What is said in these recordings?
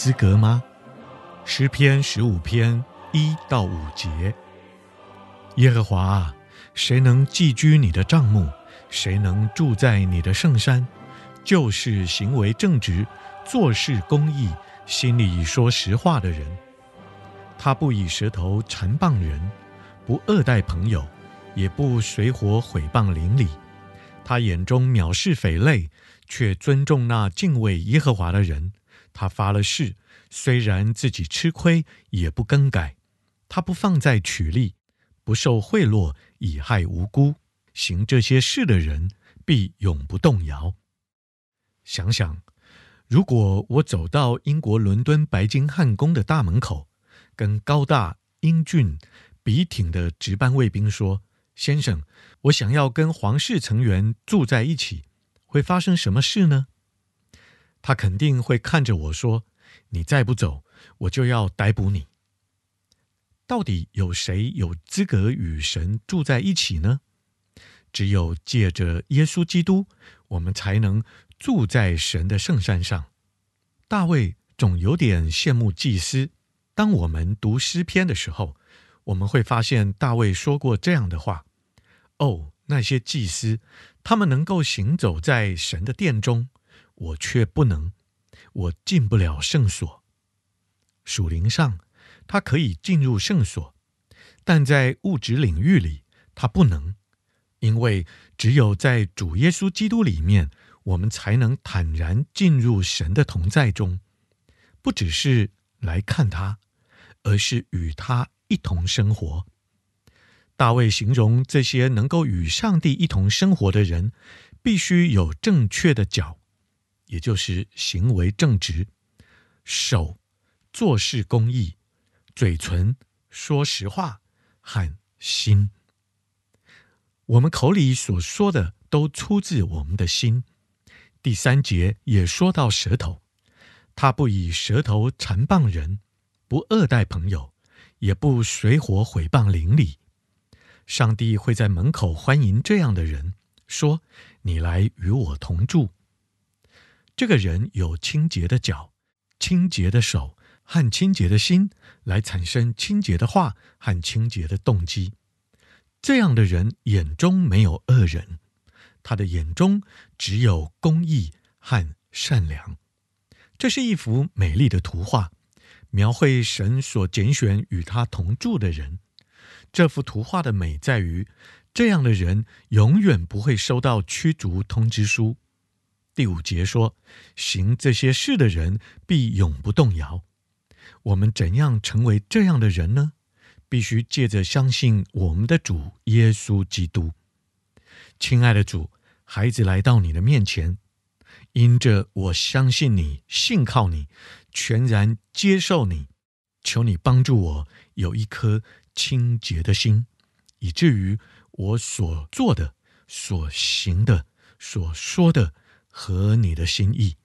资格吗？诗篇十五篇一到五节，耶和华啊，谁能寄居你的帐幕？谁能住在你的圣山？就是行为正直、做事公义、心里说实话的人。他不以舌头谗谤人，不恶待朋友，也不随伙毁谤邻里。他眼中藐视匪类，却尊重那敬畏耶和华的人。他发了誓，虽然自己吃亏，也不更改。他不放在取利，不受贿赂，以害无辜。行这些事的人，必永不动摇。想想，如果我走到英国伦敦白金汉宫的大门口，跟高大英俊、笔挺的值班卫兵说：“先生，我想要跟皇室成员住在一起，会发生什么事呢？”他肯定会看着我说：“你再不走，我就要逮捕你。”到底有谁有资格与神住在一起呢？只有借着耶稣基督，我们才能住在神的圣山上。大卫总有点羡慕祭司。当我们读诗篇的时候，我们会发现大卫说过这样的话：“哦，那些祭司，他们能够行走在神的殿中。”我却不能，我进不了圣所。属灵上，他可以进入圣所，但在物质领域里，他不能，因为只有在主耶稣基督里面，我们才能坦然进入神的同在中，不只是来看他，而是与他一同生活。大卫形容这些能够与上帝一同生活的人，必须有正确的脚。也就是行为正直，手做事公义，嘴唇说实话，和心。我们口里所说的都出自我们的心。第三节也说到舌头，他不以舌头缠谤人，不恶待朋友，也不随伙毁谤邻里。上帝会在门口欢迎这样的人，说：“你来与我同住。”这个人有清洁的脚、清洁的手和清洁的心，来产生清洁的话和清洁的动机。这样的人眼中没有恶人，他的眼中只有公义和善良。这是一幅美丽的图画，描绘神所拣选与他同住的人。这幅图画的美在于，这样的人永远不会收到驱逐通知书。第五节说：“行这些事的人必永不动摇。”我们怎样成为这样的人呢？必须借着相信我们的主耶稣基督。亲爱的主，孩子来到你的面前，因着我相信你、信靠你、全然接受你，求你帮助我有一颗清洁的心，以至于我所做的、所行的、所说的。合你的心意，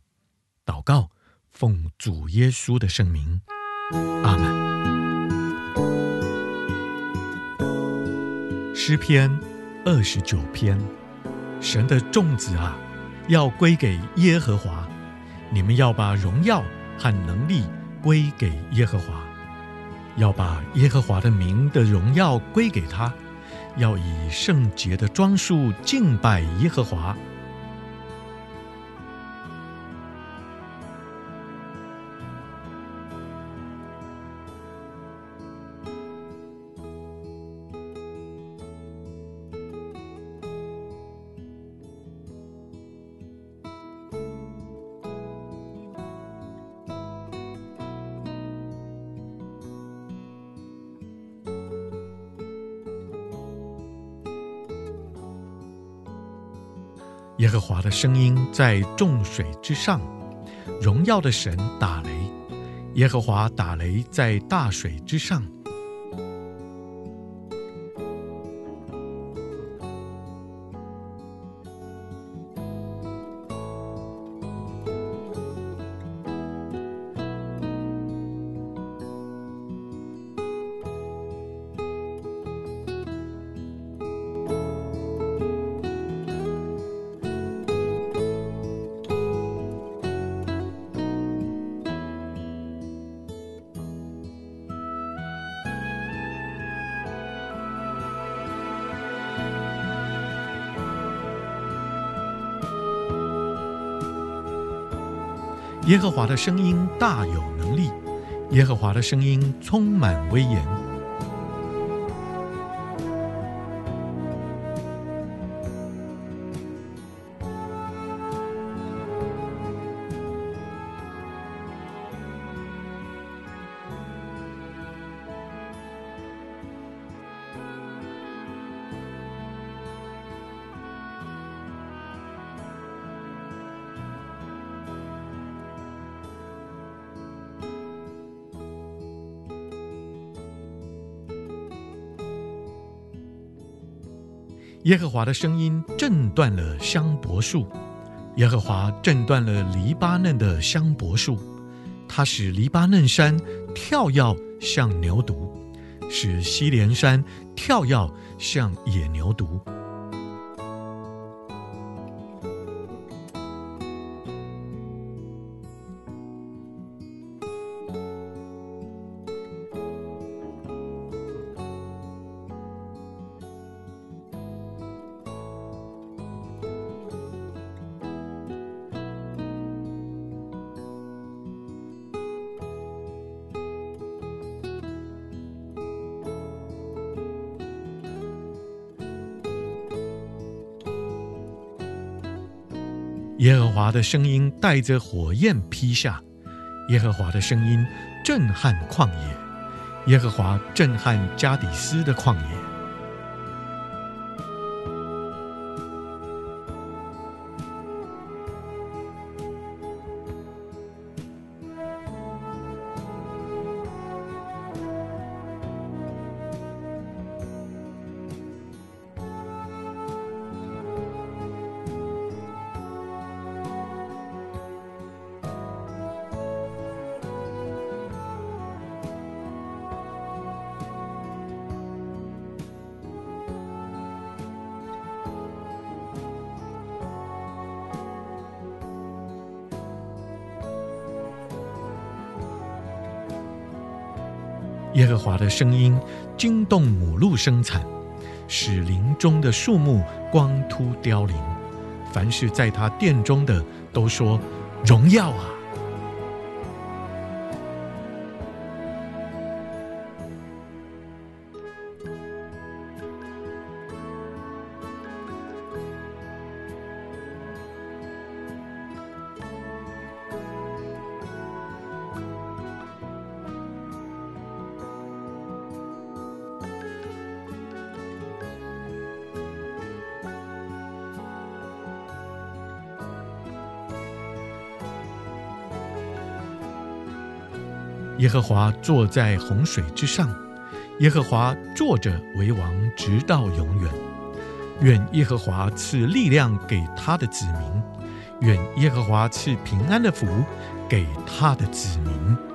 祷告，奉主耶稣的圣名，阿门。诗篇二十九篇，神的众子啊，要归给耶和华，你们要把荣耀和能力归给耶和华，要把耶和华的名的荣耀归给他，要以圣洁的装束敬拜耶和华。耶和华的声音在众水之上，荣耀的神打雷，耶和华打雷在大水之上。耶和华的声音大有能力，耶和华的声音充满威严。耶和华的声音震断了香柏树，耶和华震断了黎巴嫩的香柏树，他使黎巴嫩山跳跃像牛犊，使西连山跳跃像野牛犊。耶和华的声音带着火焰劈下，耶和华的声音震撼旷野，耶和华震撼加底斯的旷野。耶和华的声音惊动母鹿生产，使林中的树木光秃凋零。凡是在他殿中的，都说：荣耀啊！耶和华坐在洪水之上，耶和华坐着为王，直到永远。愿耶和华赐力量给他的子民，愿耶和华赐平安的福给他的子民。